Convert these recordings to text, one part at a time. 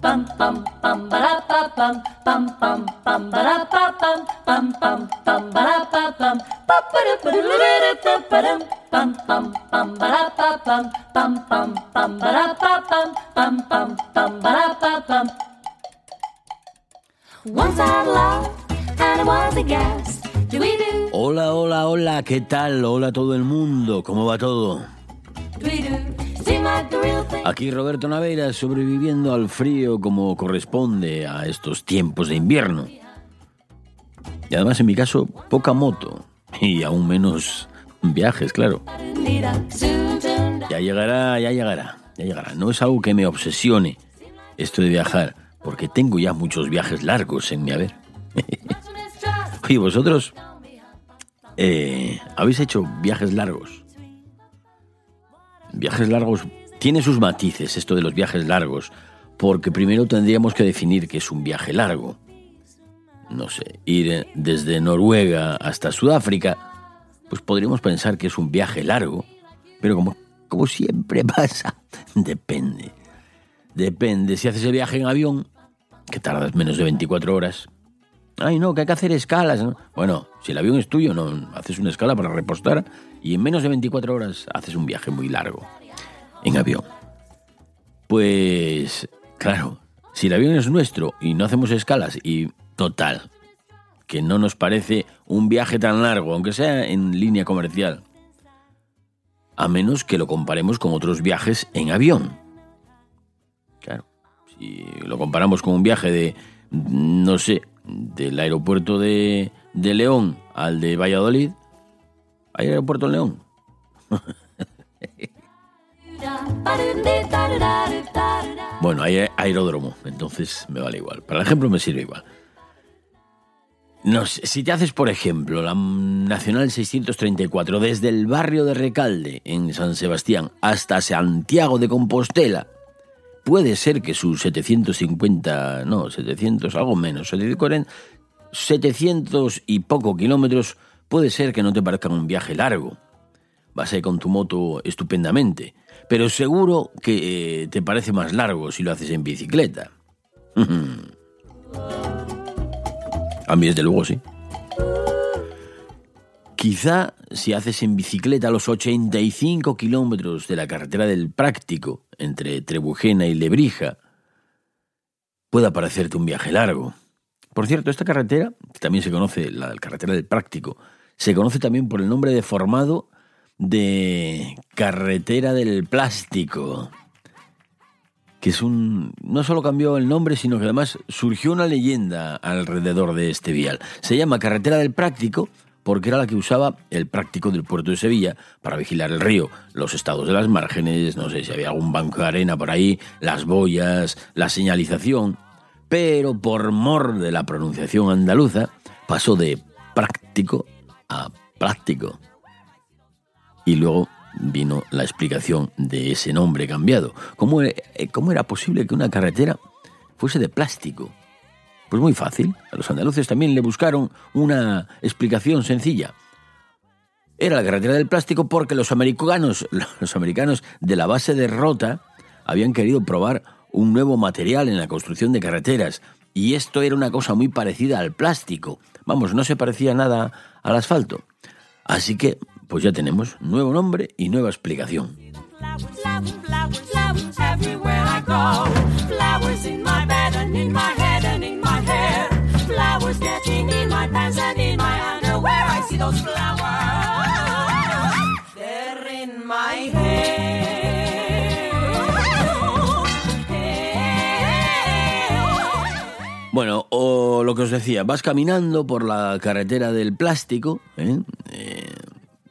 Pam pam pam para pa pam pam pam pam para pa pam pam pam pam para pa pam pa para pa param pam pam pam para pa pam pam pam pam para pa pam pam pam pam para pa pam Once I had love and I was a guest. Do we do? Hola, hola, hola, ¿qué tal? Hola a todo el mundo, ¿cómo va todo? Do we do? Aquí Roberto Naveira sobreviviendo al frío como corresponde a estos tiempos de invierno. Y además en mi caso, poca moto y aún menos viajes, claro. Ya llegará, ya llegará, ya llegará. No es algo que me obsesione esto de viajar, porque tengo ya muchos viajes largos en mi haber. Oye, vosotros eh, habéis hecho viajes largos. Viajes largos tiene sus matices esto de los viajes largos, porque primero tendríamos que definir qué es un viaje largo. No sé, ir desde Noruega hasta Sudáfrica, pues podríamos pensar que es un viaje largo, pero como, como siempre pasa, depende. Depende, si haces el viaje en avión, que tardas menos de 24 horas. Ay, no, que hay que hacer escalas. ¿no? Bueno, si el avión es tuyo, no haces una escala para repostar y en menos de 24 horas haces un viaje muy largo en avión. Pues, claro, si el avión es nuestro y no hacemos escalas y total, que no nos parece un viaje tan largo, aunque sea en línea comercial, a menos que lo comparemos con otros viajes en avión. Claro, si lo comparamos con un viaje de, no sé, del aeropuerto de, de León al de Valladolid, ¿hay aeropuerto en León? Bueno, hay aeródromo, entonces me vale igual. Para el ejemplo me sirve igual. No si te haces, por ejemplo, la Nacional 634 desde el barrio de Recalde, en San Sebastián, hasta Santiago de Compostela, puede ser que sus 750, no, 700, algo menos, 740, 700 y poco kilómetros, puede ser que no te parezcan un viaje largo. Vas a ir con tu moto estupendamente, pero seguro que eh, te parece más largo si lo haces en bicicleta. A mí, desde luego, sí. Quizá si haces en bicicleta los 85 kilómetros de la carretera del Práctico, entre Trebujena y Lebrija, pueda parecerte un viaje largo. Por cierto, esta carretera, que también se conoce, la carretera del Práctico, se conoce también por el nombre deformado de carretera del plástico que es un no solo cambió el nombre, sino que además surgió una leyenda alrededor de este vial. Se llama Carretera del Práctico porque era la que usaba el práctico del puerto de Sevilla para vigilar el río, los estados de las márgenes, no sé si había algún banco de arena por ahí, las boyas, la señalización, pero por mor de la pronunciación andaluza pasó de práctico a práctico. Y luego vino la explicación de ese nombre cambiado. ¿Cómo, eh, ¿Cómo, era posible que una carretera fuese de plástico? Pues muy fácil. A los andaluces también le buscaron una explicación sencilla. Era la carretera del plástico porque los americanos, los americanos de la base de Rota habían querido probar un nuevo material en la construcción de carreteras y esto era una cosa muy parecida al plástico. Vamos, no se parecía nada al asfalto. Así que, pues ya tenemos nuevo nombre y nueva explicación. Bueno, o lo que os decía, vas caminando por la carretera del plástico, ¿eh? Eh,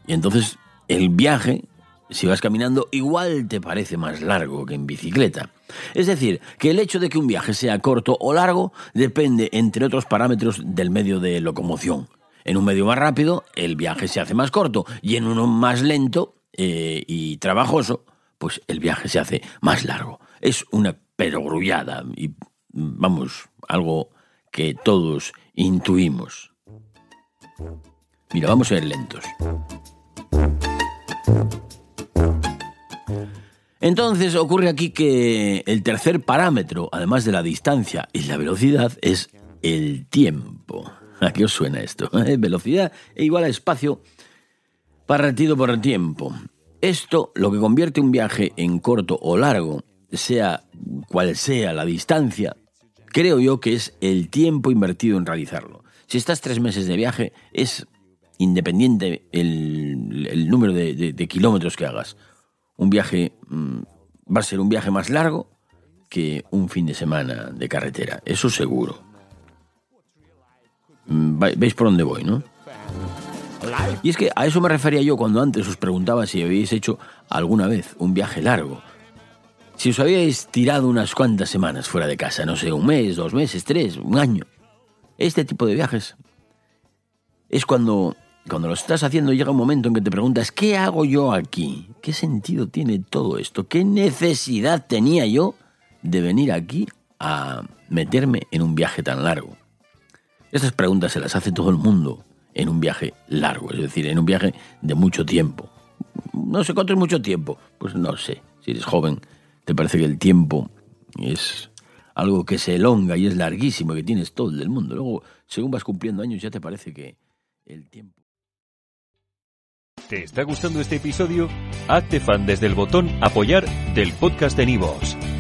y entonces el viaje, si vas caminando, igual te parece más largo que en bicicleta. Es decir, que el hecho de que un viaje sea corto o largo depende, entre otros parámetros, del medio de locomoción. En un medio más rápido, el viaje se hace más corto, y en uno más lento eh, y trabajoso, pues el viaje se hace más largo. Es una perogrullada y, vamos, algo que todos intuimos. Mira, vamos a ir lentos. Entonces ocurre aquí que el tercer parámetro, además de la distancia y la velocidad, es el tiempo. ¿A qué os suena esto? Velocidad e igual a espacio partido por el tiempo. Esto lo que convierte un viaje en corto o largo, sea cual sea la distancia, creo yo que es el tiempo invertido en realizarlo. Si estás tres meses de viaje, es independiente el, número de, kilómetros que hagas. Un viaje mm, va a ser un viaje más largo que un fin de semana de carretera, eso seguro. Mm, ¿Veis por dónde voy, no? Y es que a eso me refería yo cuando antes os preguntaba si habéis hecho alguna vez un viaje largo. Si os habíais tirado unas cuantas semanas fuera de casa, no sé, un mes, dos meses, tres, un año. Este tipo de viajes es cuando, cuando lo estás haciendo llega un momento en que te preguntas, ¿qué hago yo aquí? ¿Qué sentido tiene todo esto? ¿Qué necesidad tenía yo de venir aquí a meterme en un viaje tan largo? Estas preguntas se las hace todo el mundo en un viaje largo, es decir, en un viaje de mucho tiempo. No sé cuánto es mucho tiempo, pues no sé. Si eres joven, te parece que el tiempo es algo que se elonga y es larguísimo, que tienes todo el del mundo. Luego, según vas cumpliendo años, ya te parece que el tiempo... ¿Te está gustando este episodio? Hazte fan desde el botón apoyar del podcast de Nivos.